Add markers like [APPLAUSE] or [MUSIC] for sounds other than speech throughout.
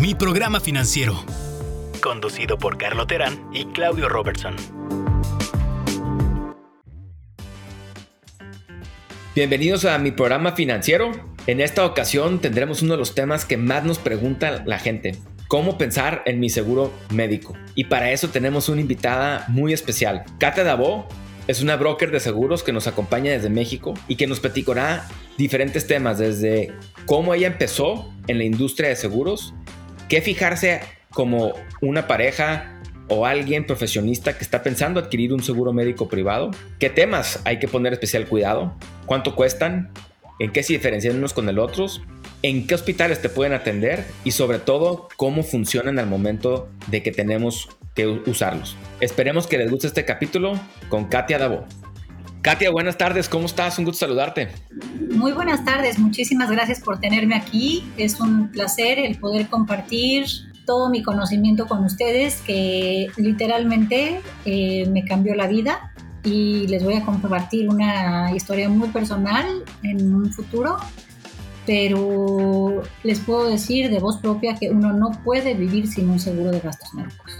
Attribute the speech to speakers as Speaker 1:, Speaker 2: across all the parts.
Speaker 1: Mi programa financiero. Conducido por Carlo Terán y Claudio Robertson.
Speaker 2: Bienvenidos a mi programa financiero. En esta ocasión tendremos uno de los temas que más nos pregunta la gente. ¿Cómo pensar en mi seguro médico? Y para eso tenemos una invitada muy especial. Katia Dabo es una broker de seguros que nos acompaña desde México y que nos platicará diferentes temas, desde cómo ella empezó en la industria de seguros qué fijarse como una pareja o alguien profesionista que está pensando adquirir un seguro médico privado? ¿Qué temas hay que poner especial cuidado? ¿Cuánto cuestan? ¿En qué se diferencian unos con el otros? ¿En qué hospitales te pueden atender? Y sobre todo, cómo funcionan al momento de que tenemos que usarlos. Esperemos que les guste este capítulo con Katia Davo. Katia, buenas tardes, ¿cómo estás? Un gusto saludarte.
Speaker 3: Muy buenas tardes, muchísimas gracias por tenerme aquí. Es un placer el poder compartir todo mi conocimiento con ustedes, que literalmente eh, me cambió la vida y les voy a compartir una historia muy personal en un futuro, pero les puedo decir de voz propia que uno no puede vivir sin un seguro de gastos médicos.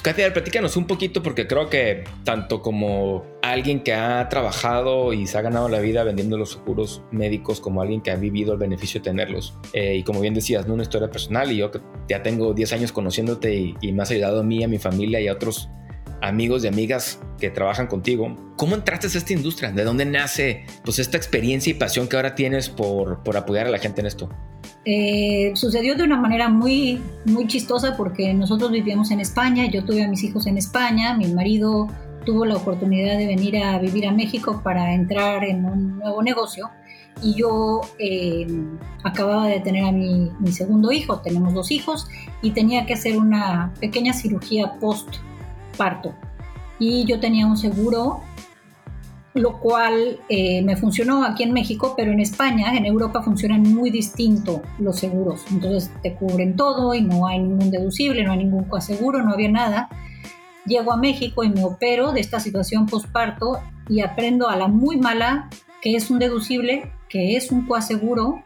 Speaker 2: Pues Katia, platícanos un poquito porque creo que tanto como alguien que ha trabajado y se ha ganado la vida vendiendo los seguros médicos como alguien que ha vivido el beneficio de tenerlos. Eh, y como bien decías, ¿no? una historia personal y yo que ya tengo 10 años conociéndote y, y me has ayudado a mí, a mi familia y a otros amigos y amigas que trabajan contigo. ¿Cómo entraste a esta industria? ¿De dónde nace pues esta experiencia y pasión que ahora tienes por, por apoyar a la gente en esto?
Speaker 3: Eh, sucedió de una manera muy, muy chistosa porque nosotros vivíamos en España, yo tuve a mis hijos en España, mi marido tuvo la oportunidad de venir a vivir a México para entrar en un nuevo negocio y yo eh, acababa de tener a mi, mi, segundo hijo, tenemos dos hijos y tenía que hacer una pequeña cirugía post parto y yo tenía un seguro lo cual eh, me funcionó aquí en México, pero en España, en Europa funcionan muy distinto los seguros. Entonces te cubren todo y no hay ningún deducible, no hay ningún coaseguro, no había nada. Llego a México y me opero de esta situación postparto y aprendo a la muy mala que es un deducible, que es un coaseguro,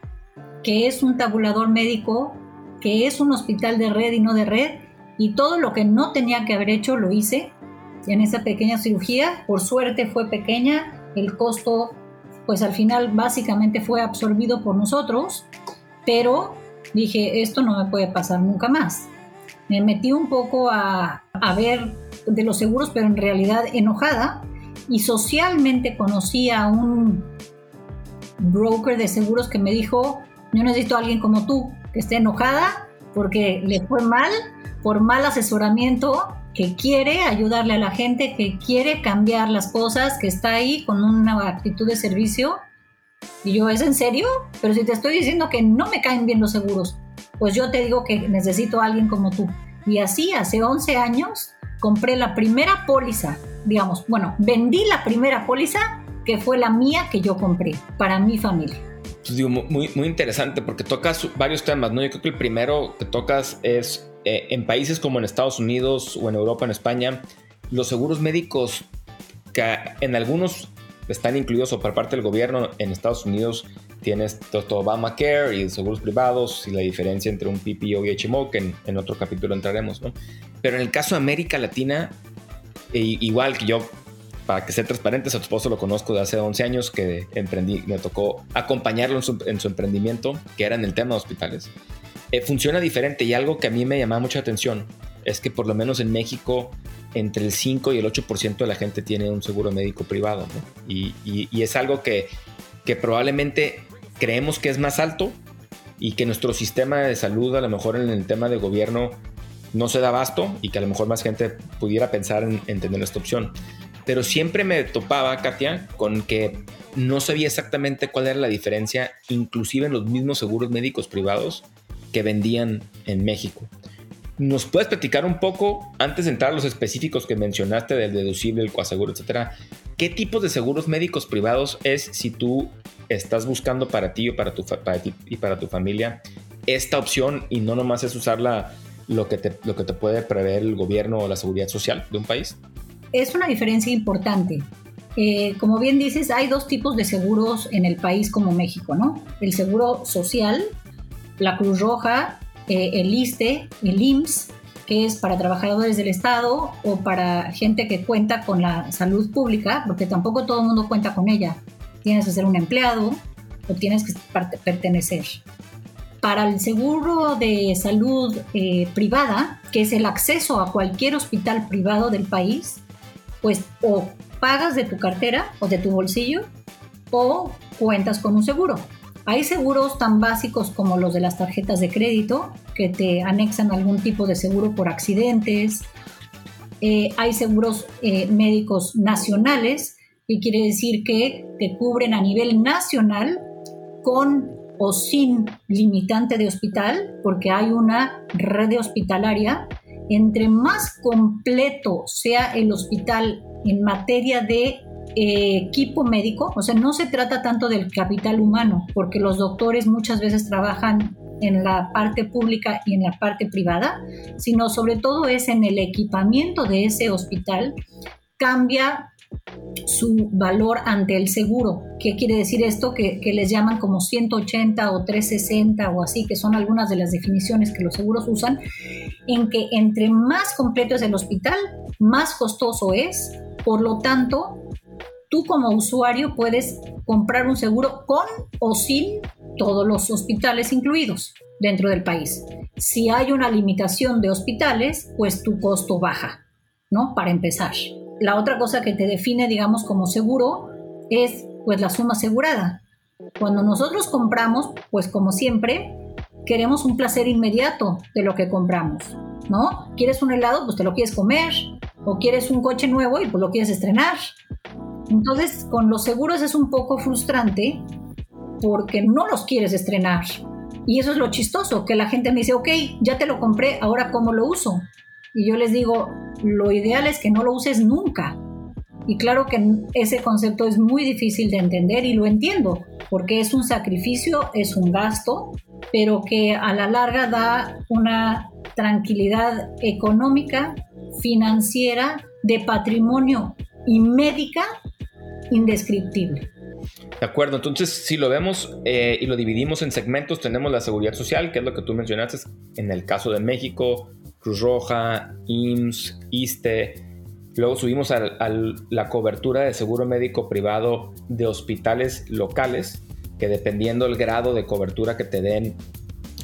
Speaker 3: que es un tabulador médico, que es un hospital de red y no de red. Y todo lo que no tenía que haber hecho lo hice en esa pequeña cirugía. Por suerte fue pequeña, el costo pues al final básicamente fue absorbido por nosotros, pero dije, esto no me puede pasar nunca más. Me metí un poco a, a ver de los seguros, pero en realidad enojada, y socialmente conocí a un broker de seguros que me dijo, yo necesito a alguien como tú, que esté enojada porque le fue mal, por mal asesoramiento que quiere ayudarle a la gente, que quiere cambiar las cosas, que está ahí con una actitud de servicio. Y yo, ¿es en serio? Pero si te estoy diciendo que no me caen bien los seguros, pues yo te digo que necesito a alguien como tú. Y así, hace 11 años, compré la primera póliza, digamos, bueno, vendí la primera póliza que fue la mía que yo compré para mi familia.
Speaker 2: Pues digo, muy, muy interesante porque tocas varios temas, ¿no? Yo creo que el primero que tocas es eh, en países como en Estados Unidos o en Europa, en España, los seguros médicos que en algunos están incluidos o por parte del gobierno, en Estados Unidos tienes todo Obamacare y seguros privados y la diferencia entre un PPO y HMO, que en, otro capítulo entraremos, ¿no? Pero en el caso de América Latina, e igual que yo, para que sea transparente, a tu esposo lo conozco de hace 11 años que emprendí, me tocó acompañarlo en su, en su emprendimiento, que era en el tema de hospitales. Eh, funciona diferente y algo que a mí me llama mucha atención es que por lo menos en México entre el 5 y el 8% de la gente tiene un seguro médico privado y, es algo que, que probablemente creemos que es más alto y que nuestro sistema de salud a lo mejor en el tema de gobierno no se da abasto y que a lo mejor más gente pudiera pensar en, en, tener esta opción. Pero siempre me topaba, Katia, con que no sabía exactamente cuál era la diferencia, inclusive en los mismos seguros médicos privados, que vendían en México. ¿Nos puedes platicar un poco, antes de entrar a los específicos que mencionaste del deducible, el coaseguro, etcétera, qué tipos de seguros médicos privados es si tú estás buscando para ti o para tu, para y para tu familia esta opción y no nomás es usarla lo que te, lo que te puede prever el gobierno o la seguridad social de un país?
Speaker 3: Es una diferencia importante. Eh, como bien dices, hay dos tipos de seguros en el país como México, ¿no? El seguro social, la Cruz Roja eh, el ISTE, el IMSS, que es para trabajadores del Estado o para gente que cuenta con la salud pública, porque tampoco todo el mundo cuenta con ella. Tienes que ser un empleado o tienes que pertenecer. Para el seguro de salud eh, privada, que es el acceso a cualquier hospital privado del país, pues o pagas de tu cartera o de tu bolsillo o cuentas con un seguro. Hay seguros tan básicos como los de las tarjetas de crédito, que te anexan algún tipo de seguro por accidentes. Eh, hay seguros eh, médicos nacionales, que quiere decir que te cubren a nivel nacional con o sin limitante de hospital, porque hay una red hospitalaria. Entre más completo sea el hospital en materia de eh, equipo médico, o sea, no se trata tanto del capital humano, porque los doctores muchas veces trabajan en la parte pública y en la parte privada, sino sobre todo es en el equipamiento de ese hospital, cambia su valor ante el seguro. ¿Qué quiere decir esto? Que, les llaman como 180 o 360 o así, que son algunas de las definiciones que los seguros usan, en que entre más completo es el hospital, más costoso es, por lo tanto, tú como usuario puedes comprar un seguro con o sin todos los hospitales incluidos dentro del país. Si hay una limitación de hospitales, pues tu costo baja, ¿no? Para empezar. La otra cosa que te define, digamos, como seguro es pues la suma asegurada. Cuando nosotros compramos, pues como siempre, queremos un placer inmediato de lo que compramos, ¿no? ¿Quieres un helado? Pues te lo quieres comer. O quieres un coche nuevo y pues lo quieres estrenar. Entonces, con los seguros es un poco frustrante porque no los quieres estrenar. Y eso es lo chistoso, que la gente me dice, ok, ya te lo compré, ahora cómo lo uso. Y yo les digo, lo ideal es que no lo uses nunca. Y claro que ese concepto es muy difícil de entender y lo entiendo, porque es un sacrificio, es un gasto, pero que a la larga da una tranquilidad económica, financiera, de patrimonio y médica indescriptible.
Speaker 2: De acuerdo, entonces si lo vemos eh, y lo dividimos en segmentos, tenemos la seguridad social, que es lo que tú mencionaste en el caso de México, Cruz Roja, IMSS, ISTE. Luego subimos a, la cobertura de seguro médico privado de hospitales locales, que dependiendo el grado de cobertura que te den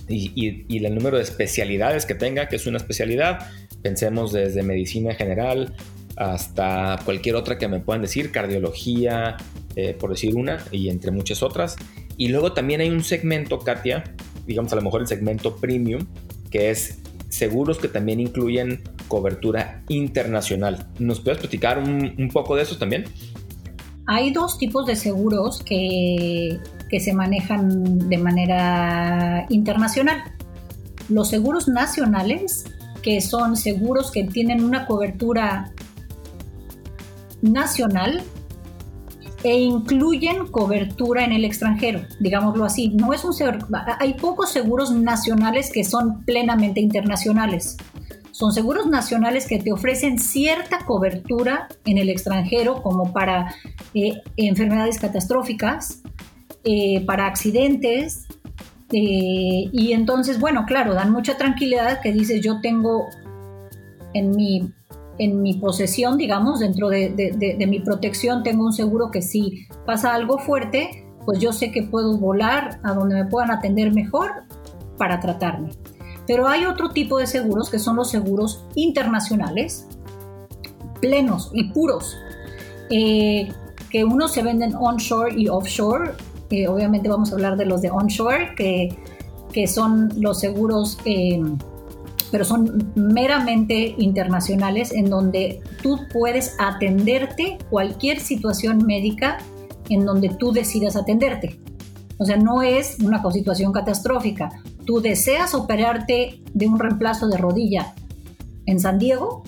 Speaker 2: y, el número de especialidades que tenga, que es una especialidad, pensemos desde medicina general, hasta cualquier otra que me puedan decir, cardiología, eh, por decir una, y entre muchas otras. Y luego también hay un segmento, Katia, digamos a lo mejor el segmento premium, que es seguros que también incluyen cobertura internacional. ¿Nos puedes platicar un, poco de eso también?
Speaker 3: Hay dos tipos de seguros que, que se manejan de manera internacional. Los seguros nacionales, que son seguros que tienen una cobertura nacional e incluyen cobertura en el extranjero, digámoslo así. No es un hay pocos seguros nacionales que son plenamente internacionales. Son seguros nacionales que te ofrecen cierta cobertura en el extranjero, como para eh, enfermedades catastróficas, eh, para accidentes. Eh, y entonces, bueno, claro, dan mucha tranquilidad que dices, yo tengo en mi en mi posesión, digamos, dentro de, mi protección, tengo un seguro que si pasa algo fuerte, pues yo sé que puedo volar a donde me puedan atender mejor para tratarme. Pero hay otro tipo de seguros que son los seguros internacionales, plenos y puros, eh, que unos se venden onshore y offshore. Eh, obviamente vamos a hablar de los de onshore, que, que son los seguros eh, pero son meramente internacionales en donde tú puedes atenderte cualquier situación médica en donde tú decidas atenderte. O sea, no es una situación catastrófica. Tú deseas operarte de un reemplazo de rodilla en San Diego,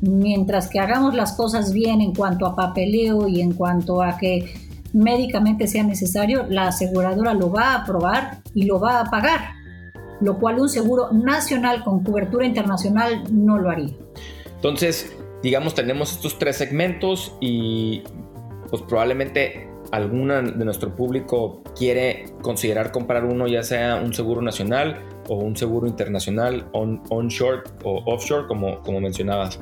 Speaker 3: mientras que hagamos las cosas bien en cuanto a papeleo y en cuanto a que médicamente sea necesario, la aseguradora lo va a aprobar y lo va a pagar lo cual un seguro nacional con cobertura internacional no lo haría.
Speaker 2: Entonces, digamos, tenemos estos tres segmentos y pues probablemente alguna de nuestro público quiere considerar comprar uno, ya sea un seguro nacional o un seguro internacional, on, onshore o offshore, como, como mencionabas.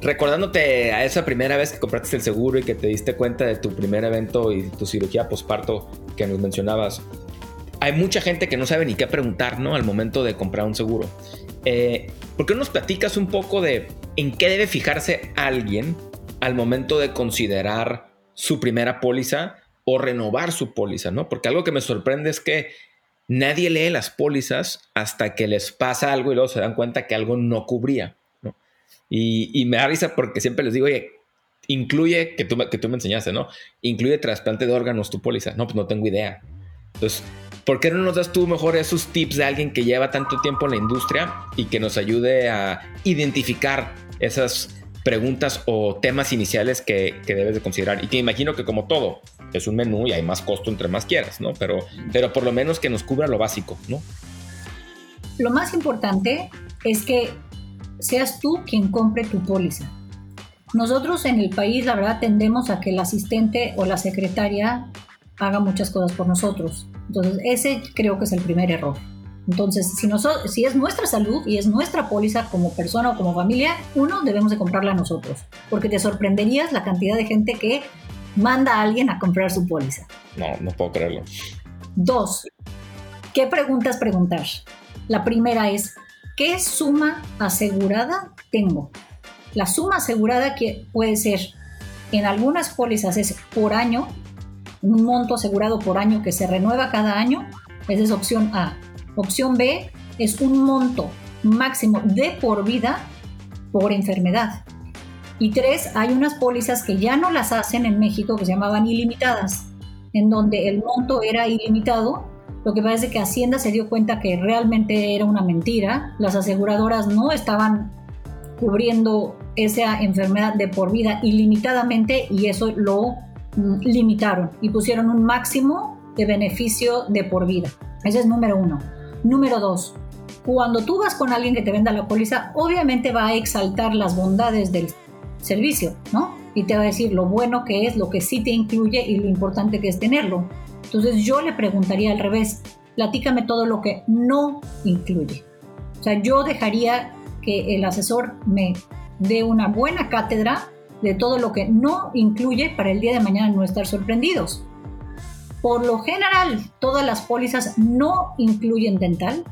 Speaker 2: Recordándote a esa primera vez que compraste el seguro y que te diste cuenta de tu primer evento y tu cirugía posparto que nos mencionabas, hay mucha gente que no sabe ni qué preguntar, ¿no? Al momento de comprar un seguro. Eh, ¿Por qué nos platicas un poco de en qué debe fijarse alguien al momento de considerar su primera póliza o renovar su póliza, ¿no? Porque algo que me sorprende es que nadie lee las pólizas hasta que les pasa algo y luego se dan cuenta que algo no cubría, ¿no? Y, me da risa porque siempre les digo, oye, incluye, que tú, que tú me enseñaste, ¿no? Incluye trasplante de órganos tu póliza. No, pues no tengo idea. Entonces, ¿por qué no nos das tú mejor esos tips de alguien que lleva tanto tiempo en la industria y que nos ayude a identificar esas preguntas o temas iniciales que, debes de considerar. Y que imagino que como todo, es un menú y hay más costo entre más quieras, ¿no? Pero, pero por lo menos que nos cubra lo básico, ¿no?
Speaker 3: Lo más importante es que seas tú quien compre tu póliza. Nosotros en el país, la verdad, tendemos a que el asistente o la secretaria haga muchas cosas por nosotros. Entonces, ese creo que es el primer error. Entonces, si, nosotros, si es nuestra salud y es nuestra póliza como persona o como familia, uno, debemos de comprarla nosotros, porque te sorprenderías la cantidad de gente que manda a alguien a comprar su póliza.
Speaker 2: No, no puedo creerlo.
Speaker 3: Dos, ¿qué preguntas preguntar? La primera es, ¿qué suma asegurada tengo? La suma asegurada que puede ser, en algunas pólizas es por año, un monto asegurado por año que se renueva cada año, esa es opción A. Opción B es un monto máximo de por vida por enfermedad. Y tres, hay unas pólizas que ya no las hacen en México que se llamaban ilimitadas, en donde el monto era ilimitado. Lo que es que Hacienda se dio cuenta que realmente era una mentira. Las aseguradoras no estaban cubriendo esa enfermedad de por vida ilimitadamente y eso lo limitaron y pusieron un máximo de beneficio de por vida. Ese es número uno. Número dos, cuando tú vas con alguien que te venda la póliza, obviamente va a exaltar las bondades del servicio, ¿no? Y te va a decir lo bueno que es, lo que sí te incluye y lo importante que es tenerlo. Entonces yo le preguntaría al revés, platícame todo lo que no incluye. O sea, yo dejaría que el asesor me dé una buena cátedra de todo lo que no incluye para el día de mañana no estar sorprendidos. Por lo general, todas las pólizas no incluyen dental.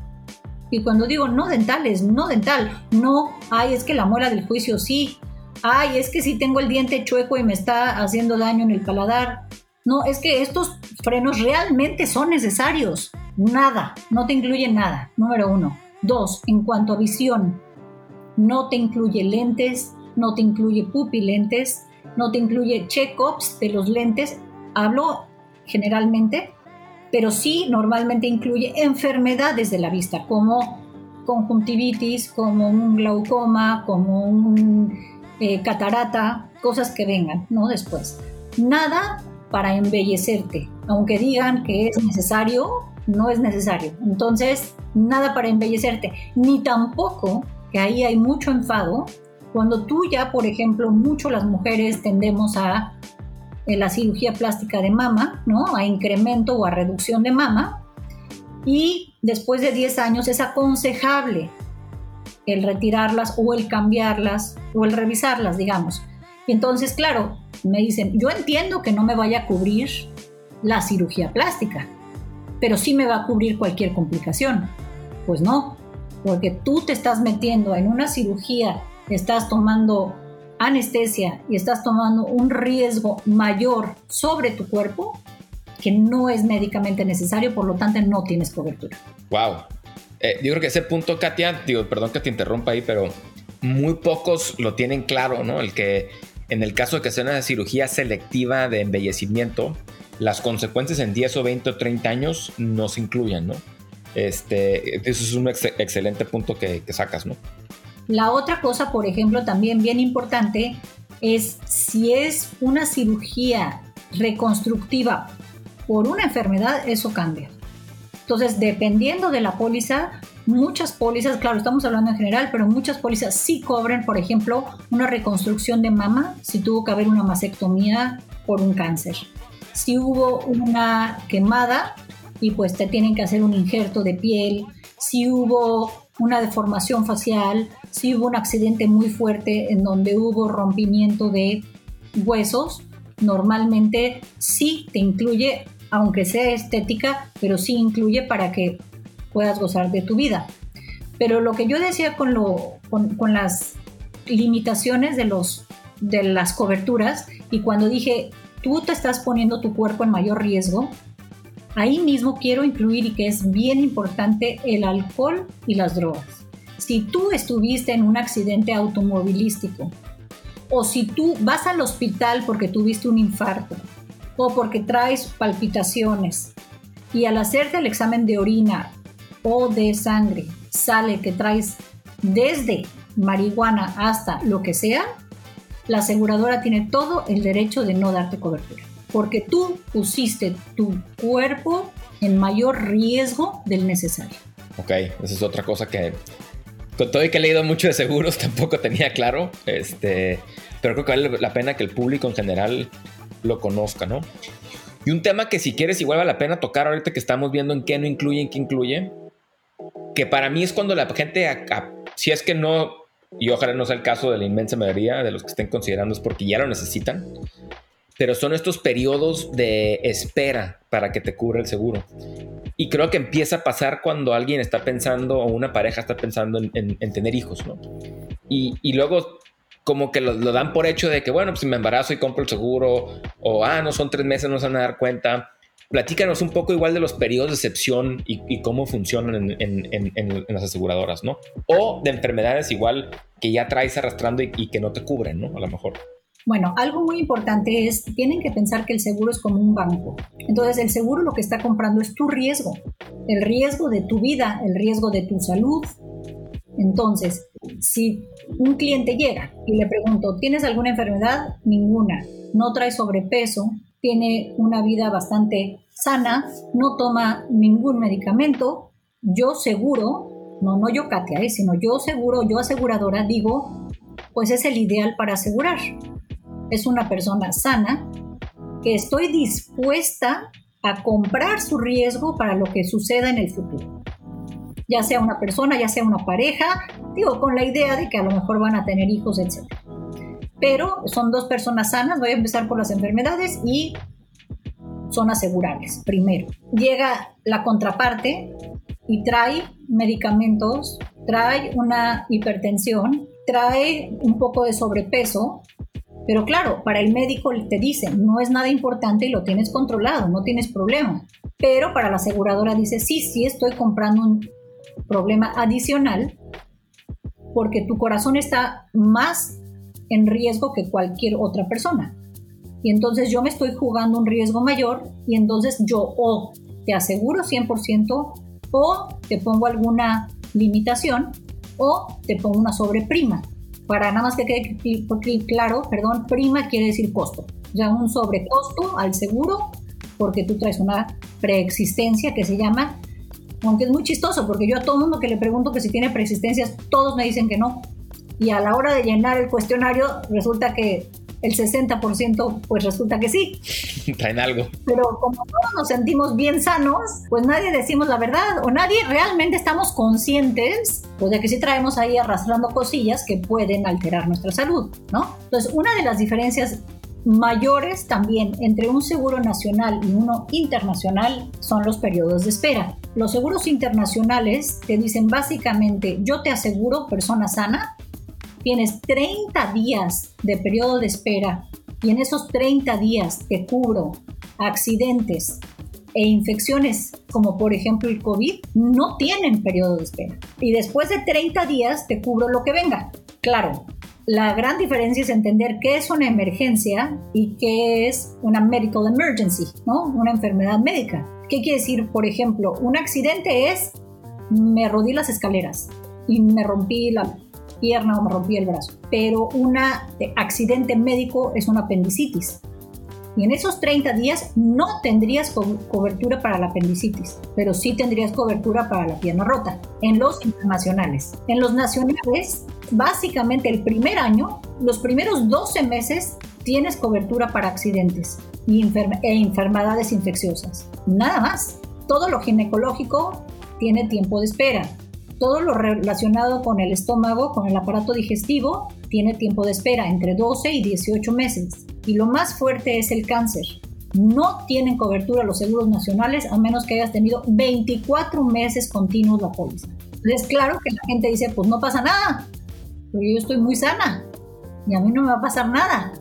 Speaker 3: Y cuando digo no dental, es no dental. No, ay, es que la muela del juicio sí. Ay, es que si tengo el diente chueco y me está haciendo daño en el paladar. No, es que estos frenos realmente son necesarios. Nada, no te incluye nada. Número uno. Dos, en cuanto a visión, no te incluye lentes, no te incluye pupilentes, no te incluye check-ups de los lentes. Hablo generalmente, pero sí normalmente incluye enfermedades de la vista, como conjuntivitis, como un glaucoma, como un eh, catarata, cosas que vengan, ¿no? Después. Nada para embellecerte, aunque digan que es necesario, no es necesario. Entonces, nada para embellecerte, ni tampoco, que ahí hay mucho enfado, cuando tú ya, por ejemplo, mucho las mujeres tendemos a en la cirugía plástica de mama, ¿no? A incremento o a reducción de mama. Y después de 10 años es aconsejable el retirarlas o el cambiarlas o el revisarlas, digamos. Y entonces, claro, me dicen, yo entiendo que no me vaya a cubrir la cirugía plástica, pero sí me va a cubrir cualquier complicación. Pues no, porque tú te estás metiendo en una cirugía, estás tomando anestesia y estás tomando un riesgo mayor sobre tu cuerpo que no es médicamente necesario, por lo tanto no tienes cobertura.
Speaker 2: Wow. Eh, yo creo que ese punto, Katia, digo, perdón que te interrumpa ahí, pero muy pocos lo tienen claro, ¿no? El que en el caso de que sea una cirugía selectiva de embellecimiento, las consecuencias en 10 o 20 o 30 años no se incluyen, ¿no? Este, eso es un excelente punto que, que sacas, ¿no?
Speaker 3: La otra cosa, por ejemplo, también bien importante, es si es una cirugía reconstructiva por una enfermedad, eso cambia. Entonces, dependiendo de la póliza, muchas pólizas, claro, estamos hablando en general, pero muchas pólizas sí cobran, por ejemplo, una reconstrucción de mama si tuvo que haber una mastectomía por un cáncer. si hubo una quemada y pues te tienen que hacer un injerto de piel, si hubo una deformación facial, si hubo un accidente muy fuerte en donde hubo rompimiento de huesos, normalmente sí te incluye, aunque sea estética, pero sí incluye para que puedas gozar de tu vida. Pero lo que yo decía con, las limitaciones de, de las coberturas y cuando dije, tú te estás poniendo tu cuerpo en mayor riesgo, ahí mismo quiero incluir y que es bien importante el alcohol y las drogas. Si tú estuviste en un accidente automovilístico o si tú vas al hospital porque tuviste un infarto o porque traes palpitaciones y al hacerte el examen de orina o de sangre sale que traes desde marihuana hasta lo que sea, la aseguradora tiene todo el derecho de no darte cobertura, porque tú pusiste tu cuerpo en mayor riesgo del necesario.
Speaker 2: Ok, esa es otra cosa que con todo y que he leído mucho de seguros [LAUGHS] tampoco tenía claro, este, pero creo que vale la pena que el público en general lo conozca, ¿no? Y un tema que si quieres igual vale la pena tocar ahorita que estamos viendo en qué no incluye, en qué incluye, que para mí es cuando la gente, si es que no, y ojalá no sea el caso de la inmensa mayoría de los que estén considerando, es porque ya lo necesitan, pero son estos periodos de espera para que te cubra el seguro. Y creo que empieza a pasar cuando alguien está pensando o una pareja está pensando en, tener hijos, ¿no? Y, luego como que lo, dan por hecho de que, bueno, pues si me embarazo y compro el seguro, o, ah, no son tres meses, no se van a dar cuenta platícanos un poco igual de los periodos de excepción y, cómo funcionan en, las aseguradoras, ¿no? O de enfermedades igual que ya traes arrastrando y, que no te cubren, ¿no? A lo mejor.
Speaker 3: Bueno, algo muy importante es, tienen que pensar que el seguro es como un banco. Entonces, el seguro lo que está comprando es tu riesgo, el riesgo de tu vida, el riesgo de tu salud. Entonces, si un cliente llega y le pregunto, ¿tienes alguna enfermedad? Ninguna. ¿No trae sobrepeso? ¿Tiene una vida bastante sana, no toma ningún medicamento, yo seguro, no, no yo Katia, ¿eh? sino yo seguro, yo aseguradora digo, pues es el ideal para asegurar. Es una persona sana que estoy dispuesta a comprar su riesgo para lo que suceda en el futuro. Ya sea una persona, ya sea una pareja, digo, con la idea de que a lo mejor van a tener hijos, etc. Pero son dos personas sanas, voy a empezar por las enfermedades y son asegurables, primero. Llega la contraparte y trae medicamentos, trae una hipertensión, trae un poco de sobrepeso, pero claro, para el médico te dice, no es nada importante y lo tienes controlado, no tienes problema. Pero para la aseguradora dice, sí, sí estoy comprando un problema adicional porque tu corazón está más en riesgo que cualquier otra persona y entonces yo me estoy jugando un riesgo mayor y entonces yo o te aseguro 100% o te pongo alguna limitación o te pongo una sobreprima. Para nada más que quede claro, perdón, prima quiere decir costo. Ya un sobrecosto al seguro porque tú traes una preexistencia que se llama, aunque es muy chistoso porque yo a todo mundo que le pregunto que si tiene preexistencias, todos me dicen que no. Y a la hora de llenar el cuestionario resulta que el 60% pues resulta que sí. [LAUGHS]
Speaker 2: Traen algo.
Speaker 3: Pero como todos nos sentimos bien sanos, pues nadie decimos la verdad o nadie realmente estamos conscientes pues, de que sí traemos ahí arrastrando cosillas que pueden alterar nuestra salud, ¿no? Entonces, una de las diferencias mayores también entre un seguro nacional y uno internacional son los periodos de espera. Los seguros internacionales te dicen básicamente yo te aseguro persona sana tienes 30 días de periodo de espera y en esos 30 días te cubro accidentes e infecciones como por ejemplo el COVID, no tienen periodo de espera. Y después de 30 días te cubro lo que venga. Claro, la gran diferencia es entender qué es una emergencia y qué es una medical emergency, ¿no? Una enfermedad médica. ¿Qué quiere decir? Por ejemplo, un accidente es me rodí las escaleras y me rompí la pierna o me rompí el brazo. Pero un accidente médico es una apendicitis. Y en esos 30 días no tendrías cobertura para la apendicitis, pero sí tendrías cobertura para la pierna rota en los internacionales. En los nacionales, básicamente el primer año, los primeros 12 meses tienes cobertura para accidentes. e enfermedades infecciosas. Nada más. Todo lo ginecológico tiene tiempo de espera. Todo lo relacionado con el estómago, con el aparato digestivo, tiene tiempo de espera entre 12 y 18 meses. Y lo más fuerte es el cáncer. No tienen cobertura los seguros nacionales a menos que hayas tenido 24 meses continuos la póliza. Es claro que la gente dice, pues no pasa nada, porque yo estoy muy sana y a mí no me va a pasar nada.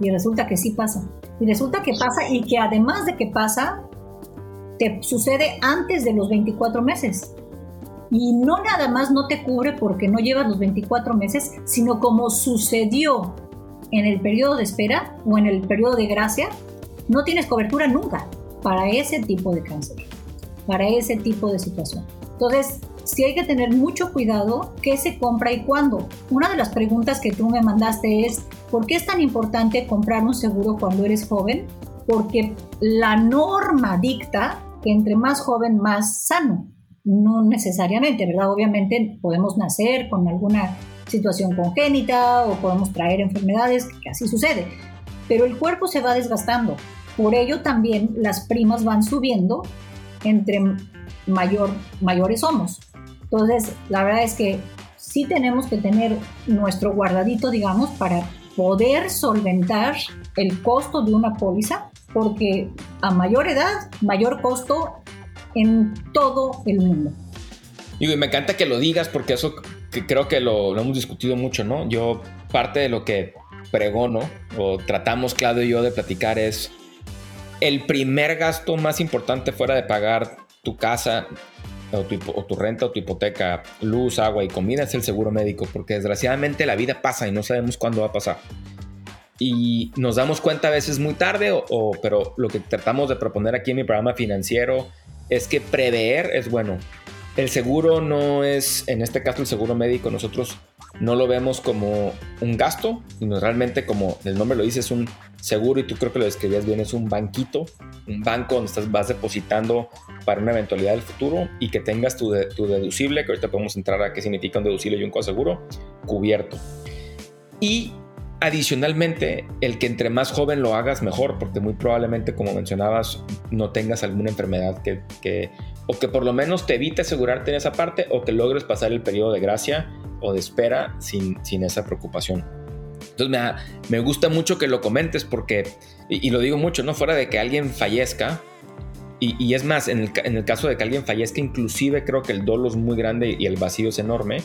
Speaker 3: Y resulta que sí pasa. Y resulta que pasa y que además de que pasa, te sucede antes de los 24 meses. Y no nada más no te cubre porque no llevas los 24 meses, sino como sucedió en el periodo de espera o en el periodo de gracia, no tienes cobertura nunca para ese tipo de cáncer, para ese tipo de situación. Entonces, sí hay que tener mucho cuidado qué se compra y cuándo. Una de las preguntas que tú me mandaste es, ¿por qué es tan importante comprar un seguro cuando eres joven? Porque la norma dicta que entre más joven, más sano. No necesariamente, ¿verdad? Obviamente podemos nacer con alguna situación congénita o podemos traer enfermedades, que así sucede. Pero el cuerpo se va desgastando. Por ello también las primas van subiendo entre mayor, mayores somos. Entonces, la verdad es que sí tenemos que tener nuestro guardadito, digamos, para poder solventar el costo de una póliza, porque a mayor edad, mayor costo en todo el mundo.
Speaker 2: y me encanta que lo digas porque eso que creo que lo, lo, hemos discutido mucho, ¿no? Yo, parte de lo que pregono o tratamos Claudio y yo de platicar es el primer gasto más importante fuera de pagar tu casa o tu, renta o tu hipoteca, luz, agua y comida es el seguro médico, porque desgraciadamente la vida pasa y no sabemos cuándo va a pasar. Y nos damos cuenta a veces muy tarde, o, pero lo que tratamos de proponer aquí en mi programa financiero es que prever es bueno. El seguro no es, en este caso el seguro médico, nosotros no lo vemos como un gasto, sino realmente como el nombre lo dice, es un seguro y tú creo que lo describías bien, es un banquito, un banco donde estás, vas depositando para una eventualidad del futuro y que tengas tu, tu deducible, que ahorita podemos entrar a qué significa un deducible y un coaseguro, cubierto. Y adicionalmente, el que entre más joven lo hagas mejor, porque muy probablemente, como mencionabas, no tengas alguna enfermedad que, que o que por lo menos te evite asegurarte en esa parte o que logres pasar el periodo de gracia o de espera sin, sin esa preocupación. Entonces me, gusta mucho que lo comentes porque, y, lo digo mucho, ¿no? Fuera de que alguien fallezca, y, es más, en el, en el, caso de que alguien fallezca, inclusive creo que el dolor es muy grande y el vacío es enorme.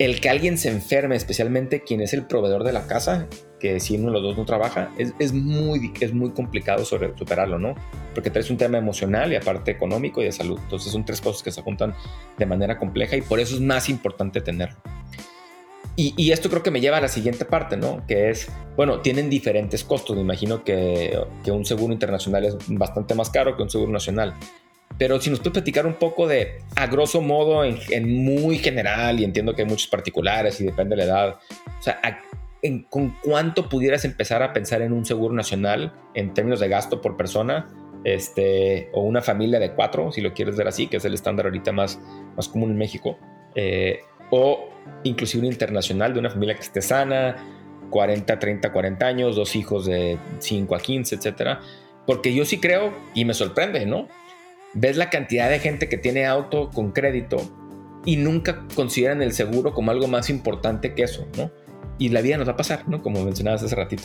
Speaker 2: El que alguien se enferme, especialmente quien es el proveedor de la casa, que si uno de los dos no trabaja, es, muy, es muy complicado superarlo, ¿no? Porque traes un tema emocional y aparte económico y de salud. Entonces son tres cosas que se juntan de manera compleja y por eso es más importante tenerlo. Y, esto creo que me lleva a la siguiente parte, ¿no? Que es, bueno, tienen diferentes costos. Me imagino que un seguro internacional es bastante más caro que un seguro nacional. Pero si nos puedes platicar un poco de, a grosso modo, en, muy general, y entiendo que hay muchos particulares y depende de la edad, o sea, en, ¿con cuánto pudieras empezar a pensar en un seguro nacional en términos de gasto por persona? Este, o una familia de cuatro, si lo quieres ver así, que es el estándar ahorita más, más común en México. Eh, o inclusive un internacional de una familia que esté sana, 40, 30, 40 años, dos hijos de 5 a 15, etcétera. Porque yo sí creo, y me sorprende, ¿no? Ves la cantidad de gente que tiene auto con crédito y nunca consideran el seguro como algo más importante que eso, ¿no? Y la vida nos va a pasar, ¿no? Como mencionabas hace ratito.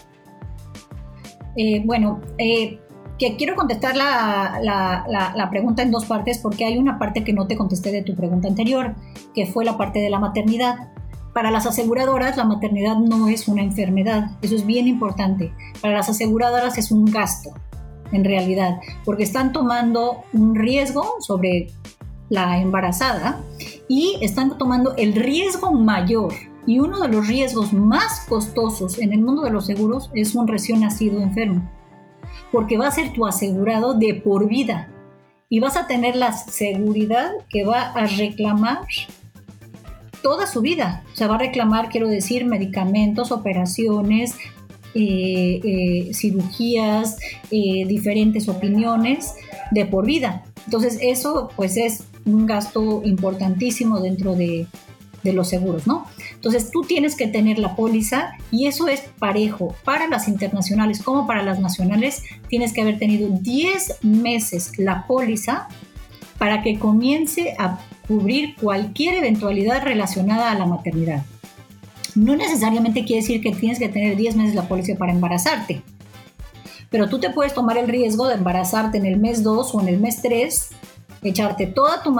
Speaker 3: Eh, bueno, eh, que quiero contestar la, la, pregunta en dos partes porque hay una parte que no te contesté de tu pregunta anterior, que fue la parte de la maternidad. Para las aseguradoras la maternidad no es una enfermedad, eso es bien importante. Para las aseguradoras es un gasto, en realidad, porque están tomando un riesgo sobre la embarazada y están tomando el riesgo mayor. Y uno de los riesgos más costosos en el mundo de los seguros es un recién nacido enfermo porque va a ser tu asegurado de por vida y vas a tener la seguridad que va a reclamar toda su vida. O sea, va a reclamar, quiero decir, medicamentos, operaciones, eh, eh, cirugías, eh, diferentes opiniones de por vida. Entonces, eso pues es un gasto importantísimo dentro de, de los seguros, ¿no? Entonces tú tienes que tener la póliza y eso es parejo. Para las internacionales como para las nacionales, tienes que haber tenido 10 meses la póliza para que comience a cubrir cualquier eventualidad relacionada a la maternidad. No necesariamente quiere decir que tienes que tener 10 meses la póliza para embarazarte, pero tú te puedes tomar el riesgo de embarazarte en el mes 2 o en el mes 3 echarte toda tu,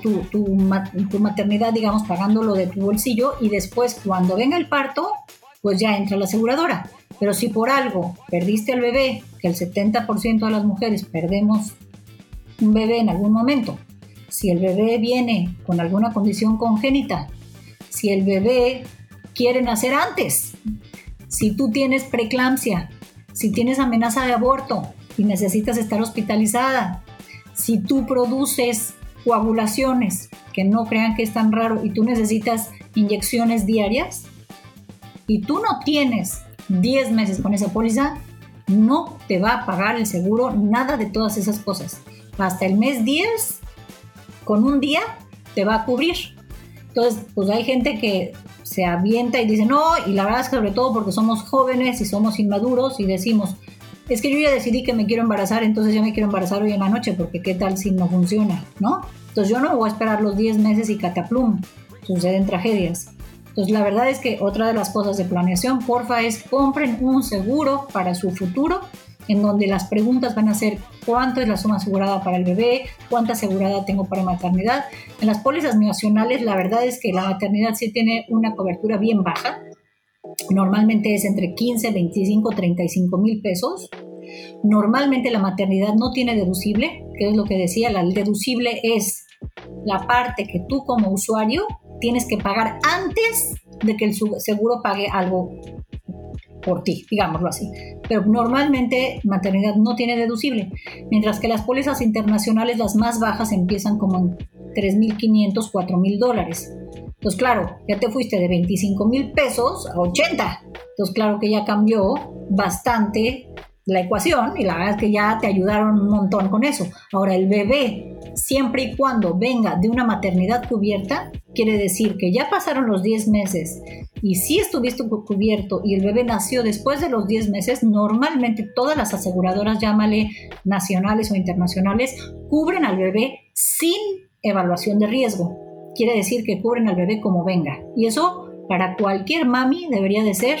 Speaker 3: tu, tu, maternidad, digamos, pagándolo de tu bolsillo y después cuando venga el parto, pues ya entra la aseguradora. Pero si por algo perdiste al bebé, que el 70% de las mujeres perdemos un bebé en algún momento, si el bebé viene con alguna condición congénita, si el bebé quiere nacer antes, si tú tienes preeclampsia, si tienes amenaza de aborto y necesitas estar hospitalizada, si tú produces coagulaciones, que no crean que es tan raro, y tú necesitas inyecciones diarias, y tú no tienes 10 meses con esa póliza, no te va a pagar el seguro nada de todas esas cosas. Hasta el mes 10, con un día, te va a cubrir. Entonces, pues hay gente que se avienta y dice, no, y la verdad es que sobre todo porque somos jóvenes y somos inmaduros y decimos, es que yo ya decidí que me quiero embarazar, entonces ya me quiero embarazar hoy en la noche, porque qué tal si no funciona, ¿no? Entonces yo no voy a esperar los 10 meses y cataplum, suceden tragedias. Entonces la verdad es que otra de las cosas de planeación, porfa, es compren un seguro para su futuro, en donde las preguntas van a ser cuánto es la suma asegurada para el bebé, cuánta asegurada tengo para maternidad. En las pólizas nacionales la verdad es que la maternidad sí tiene una cobertura bien baja, Normalmente es entre 15, 25, 35 mil pesos. Normalmente la maternidad no tiene deducible, que es lo que decía, la deducible es la parte que tú como usuario tienes que pagar antes de que el seguro pague algo por ti, digámoslo así. Pero normalmente maternidad no tiene deducible, mientras que las pólizas internacionales, las más bajas, empiezan como en 3.500, 4.000 dólares. Entonces, claro, ya te fuiste de 25 mil pesos a 80. Entonces, claro que ya cambió bastante la ecuación y la verdad es que ya te ayudaron un montón con eso. Ahora, el bebé, siempre y cuando venga de una maternidad cubierta, quiere decir que ya pasaron los 10 meses y si estuviste cubierto y el bebé nació después de los 10 meses, normalmente todas las aseguradoras, llámale nacionales o internacionales, cubren al bebé sin evaluación de riesgo quiere decir que cubren al bebé como venga. Y eso para cualquier mami debería de ser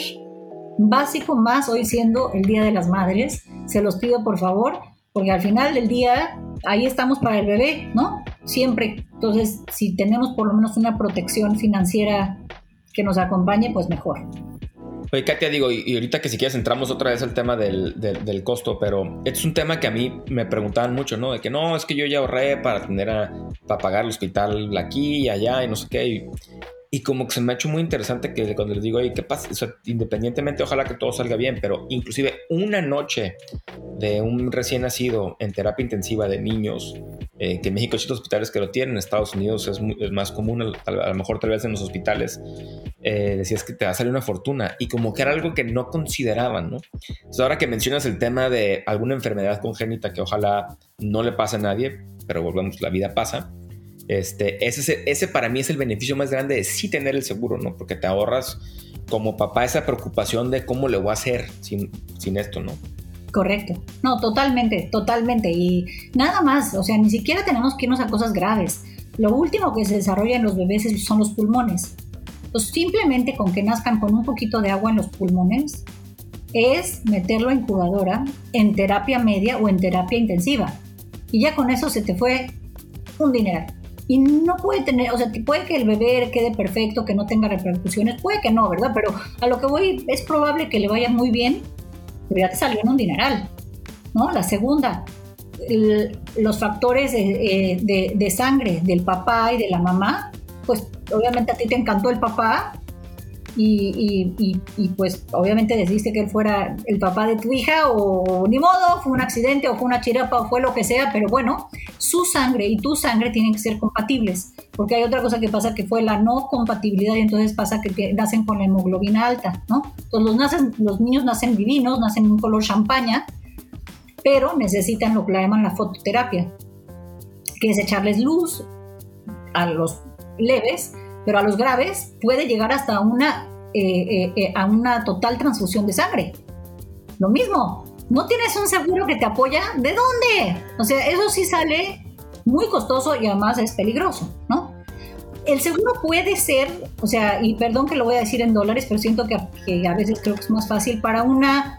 Speaker 3: básico, más hoy siendo el Día de las Madres. Se los pido por favor, porque al final del día ahí estamos para el bebé, ¿no? Siempre. Entonces, si tenemos por lo menos una protección financiera que nos acompañe, pues mejor.
Speaker 2: Oye, Katia, digo, y, ahorita que si quieres entramos otra vez al tema del, del, costo, pero es un tema que a mí me preguntaban mucho, ¿no? De que no, es que yo ya ahorré para tener a, para pagar el hospital aquí y allá y no sé qué. Y, y como que se me ha hecho muy interesante que cuando les digo, oye, ¿qué pasa? O sea, independientemente, ojalá que todo salga bien, pero inclusive una noche de un recién nacido en terapia intensiva de niños, eh, que en México hay ciertos hospitales que lo tienen, en Estados Unidos es, es más común, a, lo mejor tal vez en los hospitales, eh, decías que te va a salir una fortuna y como que era algo que no consideraban, ¿no? Entonces ahora que mencionas el tema de alguna enfermedad congénita que ojalá no le pase a nadie, pero volvemos, la vida pasa este, ese, ese para mí es el beneficio más grande de sí tener el seguro, ¿no? Porque te ahorras como papá esa preocupación de cómo le voy a hacer sin, sin esto, ¿no?
Speaker 3: Correcto. No, totalmente, totalmente. Y nada más, o sea, ni siquiera tenemos que irnos a cosas graves. Lo último que se desarrolla en los bebés son los pulmones. Pues simplemente con que nazcan con un poquito de agua en los pulmones es meterlo en incubadora, en terapia media o en terapia intensiva. Y ya con eso se te fue un dinero y no puede tener, o sea, puede que el bebé quede perfecto, que no tenga repercusiones, puede que no, ¿verdad? Pero a lo que voy es probable que le vaya muy bien, pero ya te salió en un dineral, ¿no? La segunda, los factores de, de, sangre del papá y de la mamá, pues obviamente a ti te encantó el papá, y, pues obviamente decidiste que él fuera el papá de tu hija o ni modo, fue un accidente o fue una chirapa o fue lo que sea, pero bueno, su sangre y tu sangre tienen que ser compatibles, porque hay otra cosa que pasa que fue la no compatibilidad y entonces pasa que nacen con la hemoglobina alta, ¿no? Entonces los, nacen, los niños nacen divinos, nacen en un color champaña, pero necesitan lo que llaman la fototerapia, que es echarles luz a los leves pero a los graves puede llegar hasta una, eh, eh, a una total transfusión de sangre. Lo mismo, no tienes un seguro que te apoya, ¿de dónde? O sea, eso sí sale muy costoso y además es peligroso, ¿no? El seguro puede ser, o sea, y perdón que lo voy a decir en dólares, pero siento que a veces creo que es más fácil para una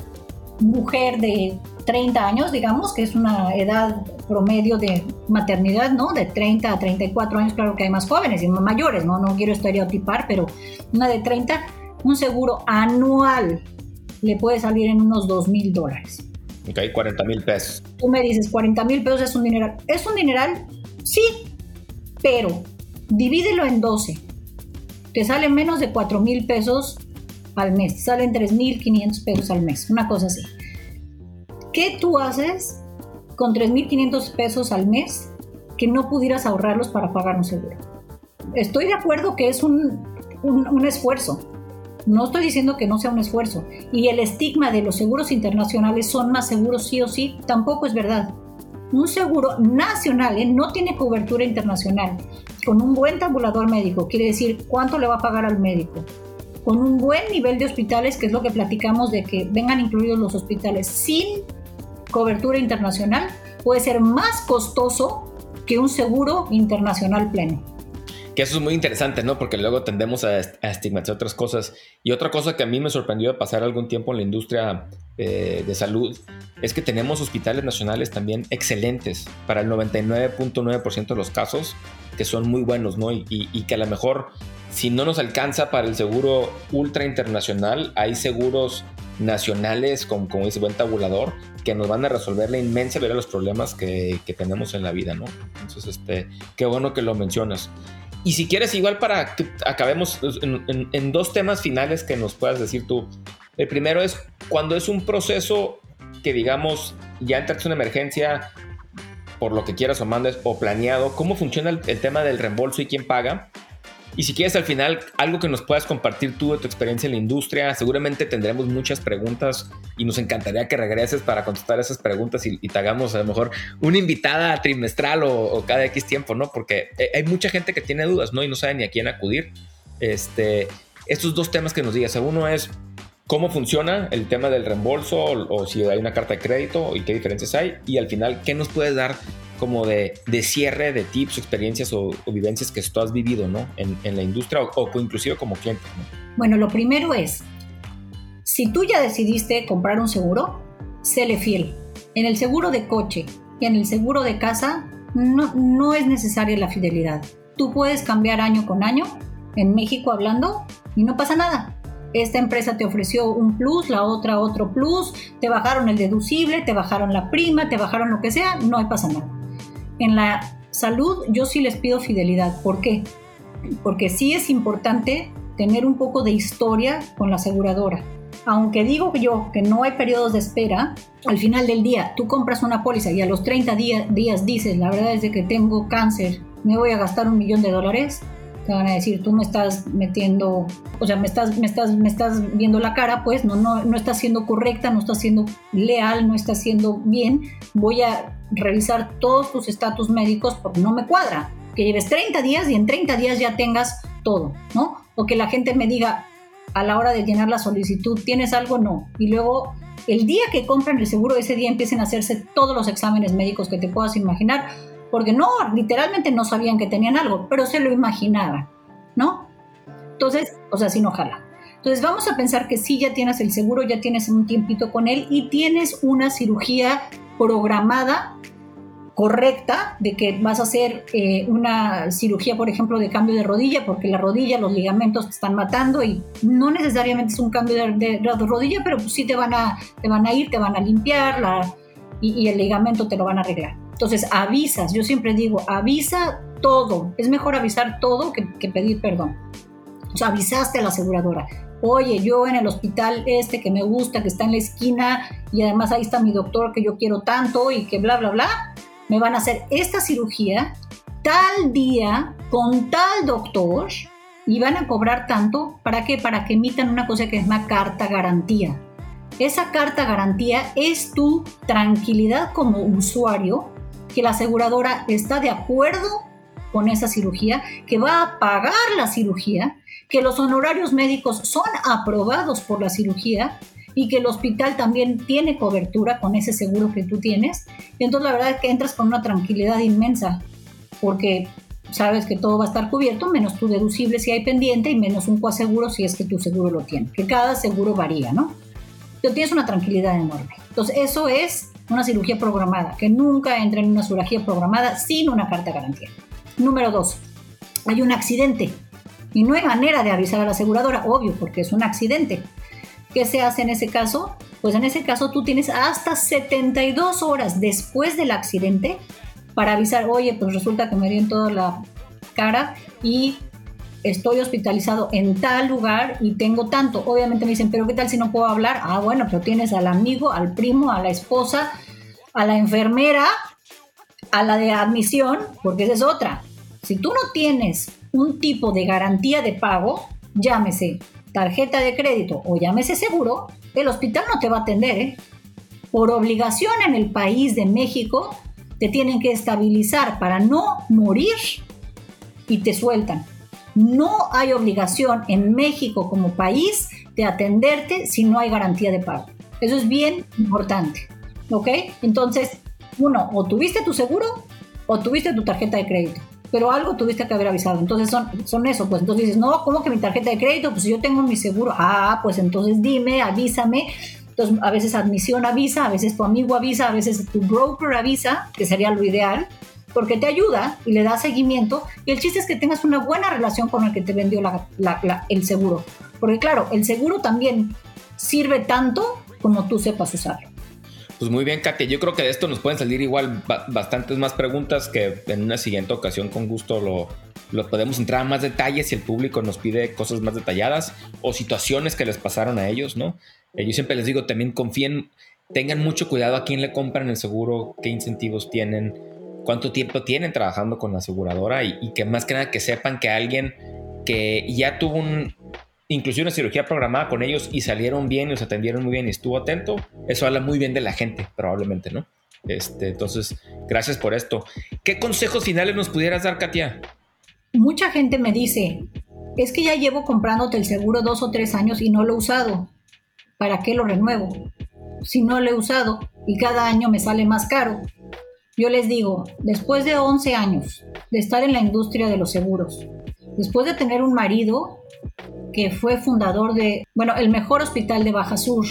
Speaker 3: mujer de 30 años, digamos, que es una edad promedio de maternidad, ¿no? De 30 a 34 años, claro que hay más jóvenes y más mayores, ¿no? No quiero estereotipar, pero una de 30, un seguro anual le puede salir en unos 2 mil dólares.
Speaker 2: Ok, 40 mil pesos.
Speaker 3: Tú me dices, 40 mil pesos es un dineral. ¿Es un dineral? Sí, pero divídelo en 12. Te sale menos de 4 mil pesos al mes. Salen 3 mil 500 pesos al mes. Una cosa así. ¿Qué tú haces con 3.500 pesos al mes que no pudieras ahorrarlos para pagar un seguro? Estoy de acuerdo que es un, un, esfuerzo. No estoy diciendo que no sea un esfuerzo. Y el estigma de los seguros internacionales son más seguros sí o sí, tampoco es verdad. Un seguro nacional ¿eh? no tiene cobertura internacional. Con un buen tabulador médico, quiere decir cuánto le va a pagar al médico. Con un buen nivel de hospitales, que es lo que platicamos de que vengan incluidos los hospitales sin cobertura internacional puede ser más costoso que un seguro internacional pleno.
Speaker 2: Que eso es muy interesante, ¿no? Porque luego tendemos a, estigmatizar otras cosas. Y otra cosa que a mí me sorprendió de pasar algún tiempo en la industria eh, de salud es que tenemos hospitales nacionales también excelentes para el 99.9% de los casos, que son muy buenos, ¿no? Y, y, que a lo mejor si no nos alcanza para el seguro ultra internacional, hay seguros nacionales como dice, buen tabulador, que nos van a resolver la inmensa mayoría de los problemas que, que, tenemos en la vida, ¿no? Entonces, este, qué bueno que lo mencionas. Y si quieres, igual para que acabemos en, en, dos temas finales que nos puedas decir tú. El primero es cuando es un proceso que, digamos, ya entraste en una emergencia por lo que quieras o mandes o planeado, ¿cómo funciona el, el tema del reembolso y quién paga? Y si quieres al final algo que nos puedas compartir tú de tu experiencia en la industria, seguramente tendremos muchas preguntas y nos encantaría que regreses para contestar esas preguntas y, te hagamos a lo mejor una invitada trimestral o, cada X tiempo, ¿no? Porque eh, hay mucha gente que tiene dudas, ¿no? Y no sabe ni a quién acudir. Este, estos dos temas que nos digas, uno es cómo funciona el tema del reembolso o, o si hay una carta de crédito y qué diferencias hay y al final, ¿qué nos puedes dar como de, cierre de tips, experiencias o, vivencias que tú has vivido ¿no? en, la industria o, inclusive como cliente?
Speaker 3: Bueno, lo primero es, si tú ya decidiste comprar un seguro, séle fiel. En el seguro de coche y en el seguro de casa no, no es necesaria la fidelidad. Tú puedes cambiar año con año, en México hablando, y no pasa nada esta empresa te ofreció un plus, la otra otro plus, te bajaron el deducible, te bajaron la prima, te bajaron lo que sea, no pasa nada en la salud yo sí les pido fidelidad. ¿Por qué? Porque sí es importante tener un poco de historia con la aseguradora. Aunque digo yo que no hay periodos de espera, al final del día tú compras una póliza y a los 30 días dices, la verdad es de que tengo cáncer, me voy a gastar un millón de dólares, te van a decir, tú me estás metiendo, o sea, me estás, me estás, me estás viendo la cara, pues no, no, no estás siendo correcta, no estás siendo leal, no estás siendo bien, voy a revisar todos tus estatus médicos porque no me cuadra. Que lleves 30 días y en 30 días ya tengas todo, ¿no? O que la gente me diga a la hora de llenar la solicitud, ¿tienes algo? No. Y luego, el día que compran el seguro, ese día empiecen a hacerse todos los exámenes médicos que te puedas imaginar, porque no, literalmente no sabían que tenían algo, pero se lo imaginaban, ¿no? Entonces, o sea, sin ojalá. Entonces vamos a pensar que sí ya tienes el seguro, ya tienes un tiempito con él y tienes una cirugía programada correcta de que vas a hacer eh, una cirugía, por ejemplo, de cambio de rodilla, porque la rodilla, los ligamentos te están matando y no necesariamente es un cambio de, rodilla, pero sí te van, a, te van a ir, te van a limpiar la, y, el ligamento te lo van a arreglar. Entonces avisas, yo siempre digo, avisa todo, es mejor avisar todo que, que pedir perdón. O sea, avisaste a la aseguradora, oye, yo en el hospital este que me gusta, que está en la esquina y además ahí está mi doctor que yo quiero tanto y que bla, bla, bla, me van a hacer esta cirugía tal día con tal doctor y van a cobrar tanto, ¿para qué? Para que emitan una cosa que es una carta garantía. Esa carta garantía es tu tranquilidad como usuario, que la aseguradora está de acuerdo con esa cirugía, que va a pagar la cirugía, que los honorarios médicos son aprobados por la cirugía y que el hospital también tiene cobertura con ese seguro que tú tienes. Y entonces la verdad es que entras con una tranquilidad inmensa, porque sabes que todo va a estar cubierto, menos tu deducible si hay pendiente y menos un coaseguro si es que tu seguro lo tiene, que cada seguro varía, ¿no? Pero tienes una tranquilidad enorme. Entonces eso es una cirugía programada, que nunca entra en una cirugía programada sin una carta de garantía. Número dos, hay un accidente y no hay manera de avisar a la aseguradora, obvio, porque es un accidente. ¿Qué se hace en ese caso? Pues en ese caso tú tienes hasta 72 horas después del accidente para avisar, oye, pues resulta que me dio en toda la cara y estoy hospitalizado en tal lugar y tengo tanto. Obviamente me dicen, pero ¿qué tal si no puedo hablar? Ah, bueno, pero tienes al amigo, al primo, a la esposa, a la enfermera, a la de admisión, porque esa es otra. Si tú no tienes un tipo de garantía de pago, llámese tarjeta de crédito o llámese seguro, el hospital no te va a atender. ¿eh? Por obligación en el país de México, te tienen que estabilizar para no morir y te sueltan. No hay obligación en México como país de atenderte si no hay garantía de pago. Eso es bien importante. ¿Ok? Entonces, uno, o tuviste tu seguro o tuviste tu tarjeta de crédito pero algo tuviste que haber avisado. Entonces son, son eso, pues entonces dices, no, ¿cómo que mi tarjeta de crédito? Pues yo tengo mi seguro. Ah, pues entonces dime, avísame. Entonces a veces admisión avisa, a veces tu amigo avisa, a veces tu broker avisa, que sería lo ideal, porque te ayuda y le da seguimiento. Y el chiste es que tengas una buena relación con el que te vendió el seguro. Porque claro, el seguro también sirve tanto como tú sepas usarlo.
Speaker 2: Pues muy bien, Katia. Yo creo que de esto nos pueden salir igual bastantes más preguntas que en una siguiente ocasión con gusto lo, lo podemos entrar a más detalles si el público nos pide cosas más detalladas o situaciones que les pasaron a ellos, ¿no? Eh, yo siempre les digo, también confíen, tengan mucho cuidado a quién le compran el seguro, qué incentivos tienen, cuánto tiempo tienen trabajando con la aseguradora y, que más que nada que sepan que alguien que ya tuvo un, una cirugía programada con ellos y salieron bien y los atendieron muy bien y estuvo atento, eso habla muy bien de la gente, probablemente, ¿no? Este, entonces, gracias por esto. ¿Qué consejos finales nos pudieras dar, Katia?
Speaker 3: Mucha gente me dice, es que ya llevo comprándote el seguro dos o tres años y no lo he usado. ¿Para qué lo renuevo? Si no lo he usado y cada año me sale más caro. Yo les digo, después de 11 años de estar en la industria de los seguros, después de tener un marido que fue fundador de, bueno, el mejor hospital de Baja Sur,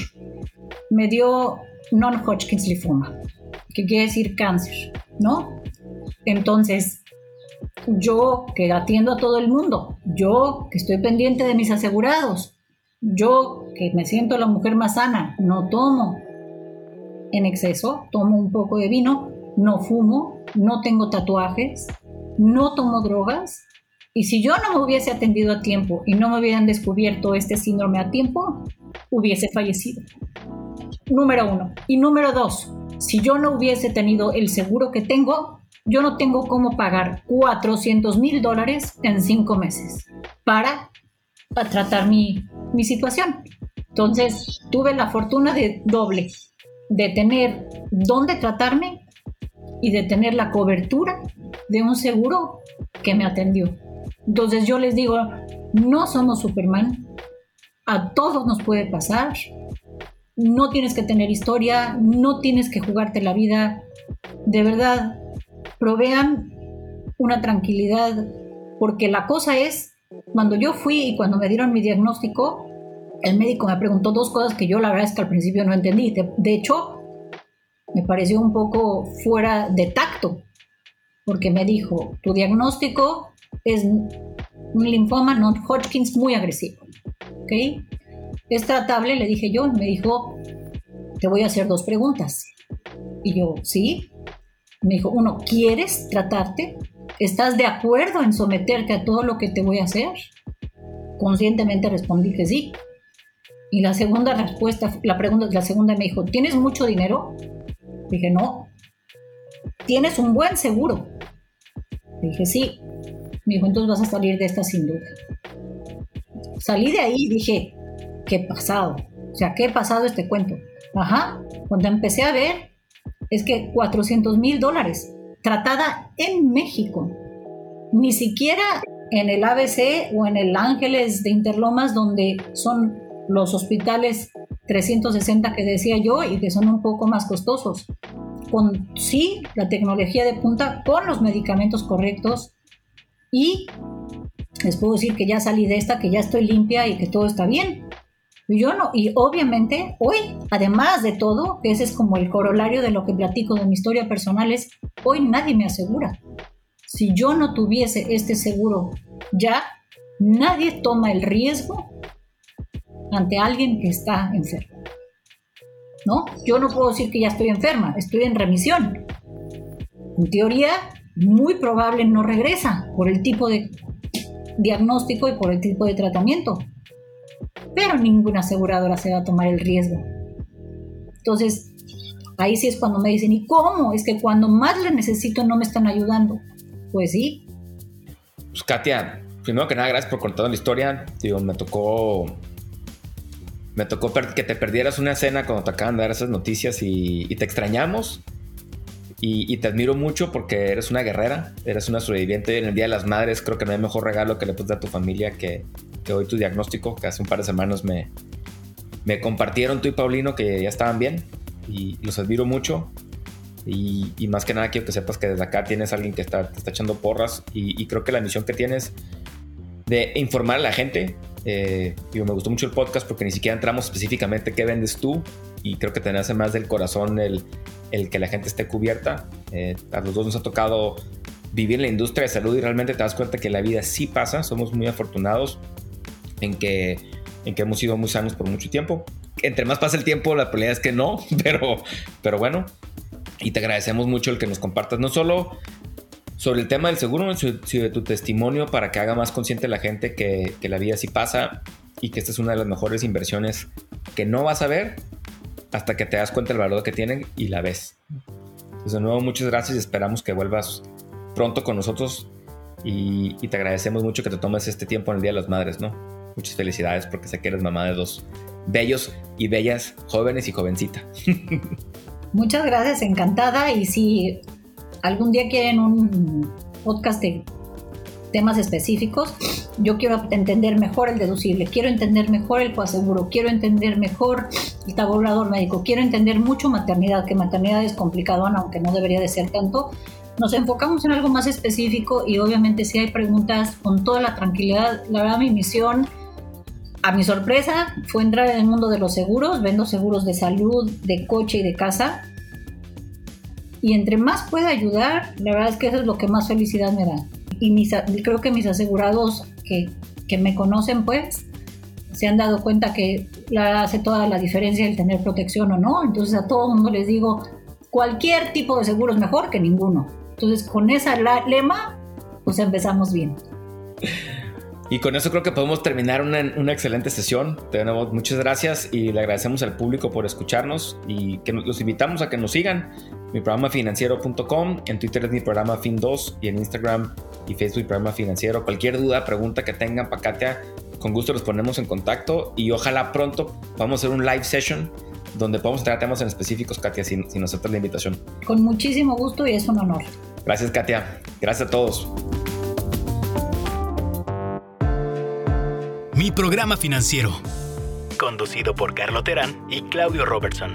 Speaker 3: me dio non-Hodgkin's lymphoma, que quiere decir cáncer, ¿no? Entonces, yo que atiendo a todo el mundo, yo que estoy pendiente de mis asegurados, yo que me siento la mujer más sana, no tomo en exceso, tomo un poco de vino, no fumo, no tengo tatuajes, no tomo drogas, y si yo no me hubiese atendido a tiempo y no me hubieran descubierto este síndrome a tiempo, hubiese fallecido. Número uno. Y número dos, si yo no hubiese tenido el seguro que tengo, yo no tengo cómo pagar 400 mil dólares en cinco meses para, tratar mi, mi situación. Entonces, tuve la fortuna de doble, de tener dónde tratarme y de tener la cobertura de un seguro que me atendió. Entonces yo les digo, no somos Superman, a todos nos puede pasar, no tienes que tener historia, no tienes que jugarte la vida, de verdad, provean una tranquilidad, porque la cosa es, cuando yo fui y cuando me dieron mi diagnóstico, el médico me preguntó dos cosas que yo la verdad es que al principio no entendí. De, de hecho, me pareció un poco fuera de tacto, porque me dijo, tu diagnóstico es un linfoma non-Hodgkins muy agresivo. ¿Ok? ¿Es tratable? Le dije yo. Me dijo, te voy a hacer dos preguntas. Y yo, sí. Me dijo, uno, ¿quieres tratarte? ¿Estás de acuerdo en someterte a todo lo que te voy a hacer? Conscientemente respondí que sí. Y la segunda respuesta, la pregunta, la segunda me dijo, ¿tienes mucho dinero? Dije, no. ¿Tienes un buen seguro? Dije, sí. Me dijo, entonces vas a salir de esta sin duda. Salí de ahí y dije, ¿qué pasado? O sea, ¿qué pasado este cuento? Ajá, cuando empecé a ver, es que 400 mil dólares, tratada en México, ni siquiera en el ABC o en el Ángeles de Interlomas, donde son los hospitales 360 que decía yo y que son un poco más costosos. Con sí, la tecnología de punta, con los medicamentos correctos y les puedo decir que ya salí de esta, que ya estoy limpia y que todo está bien. Yo no, y obviamente hoy, además de todo, que ese es como el corolario de lo que platico de mi historia personal, es hoy nadie me asegura. Si yo no tuviese este seguro ya, nadie toma el riesgo ante alguien que está enfermo. ¿No? Yo no puedo decir que ya estoy enferma, estoy en remisión. En teoría, muy probable no regresa por el tipo de diagnóstico y por el tipo de tratamiento. Pero ninguna aseguradora se va a tomar el riesgo. Entonces, ahí sí es cuando me dicen, ¿y cómo? Es que cuando más le necesito no me están ayudando. Pues sí.
Speaker 2: Pues Katia, primero que nada, gracias por contar la historia. Digo, me tocó. Me tocó que te perdieras una escena cuando te acaban de dar esas noticias y, te extrañamos. Y, te admiro mucho porque eres una guerrera, eres una sobreviviente. En el Día de las Madres creo que no hay mejor regalo que le puedes dar a tu familia que, que hoy tu diagnóstico, que hace un par de semanas me, me compartieron tú y Paulino que ya estaban bien y los admiro mucho. Y, más que nada quiero que sepas que desde acá tienes a alguien que está, te está echando porras y, creo que la misión que tienes de informar a la gente, eh, me gustó mucho el podcast porque ni siquiera entramos específicamente qué vendes tú y creo que te nace más del corazón el, el que la gente esté cubierta. Eh, a los dos nos ha tocado vivir la industria de salud y realmente te das cuenta que la vida sí pasa, somos muy afortunados en que, en que hemos sido muy sanos por mucho tiempo. Entre más pasa el tiempo, la probabilidad es que no, [LAUGHS] pero, pero bueno, y te agradecemos mucho el que nos compartas no solo sobre el tema del seguro, de tu testimonio para que haga más consciente la gente que, la vida sí pasa y que esta es una de las mejores inversiones que no vas a ver hasta que te das cuenta del valor que tienen y la ves. Entonces, de nuevo, muchas gracias y esperamos que vuelvas pronto con nosotros y, y, te agradecemos mucho que te tomes este tiempo en el Día de las Madres, ¿no? Muchas felicidades porque sé que eres mamá de dos bellos y bellas jóvenes y jovencita. [LAUGHS]
Speaker 3: Muchas gracias, encantada. Y si algún día quieren un podcast de temas específicos, yo quiero entender mejor el deducible, quiero entender mejor el coaseguro, quiero entender mejor el tabulador médico, quiero entender mucho maternidad, que maternidad es complicado, aunque no debería de ser tanto. Nos enfocamos en algo más específico y obviamente si hay preguntas con toda la tranquilidad, la verdad mi misión a mi sorpresa, fue entrar en el mundo de los seguros, vendo seguros de salud, de coche y de casa. Y entre más pueda ayudar, la verdad es que eso es lo que más felicidad me da. Y creo que mis asegurados que, que me conocen, pues, se han dado cuenta que hace toda la diferencia el tener protección o no. Entonces a todo el mundo les digo, cualquier tipo de seguro es mejor que ninguno. Entonces con esa lema, pues empezamos bien.
Speaker 2: Y con eso creo que podemos terminar una, una, excelente sesión. De nuevo, muchas gracias y le agradecemos al público por escucharnos y que los invitamos a que nos sigan. Mi programa financiero.com, en Twitter es mi programa Fin2 y en Instagram y Facebook mi programa financiero. Cualquier duda, pregunta que tengan para Katia, con gusto los ponemos en contacto y ojalá pronto vamos a hacer un live session donde podamos tratar temas en específicos, Katia, si, si nos aceptas la invitación.
Speaker 3: Con muchísimo gusto y es un honor.
Speaker 2: Gracias, Katia. Gracias a todos.
Speaker 1: Mi programa financiero. Conducido por Carlo Terán y Claudio Robertson.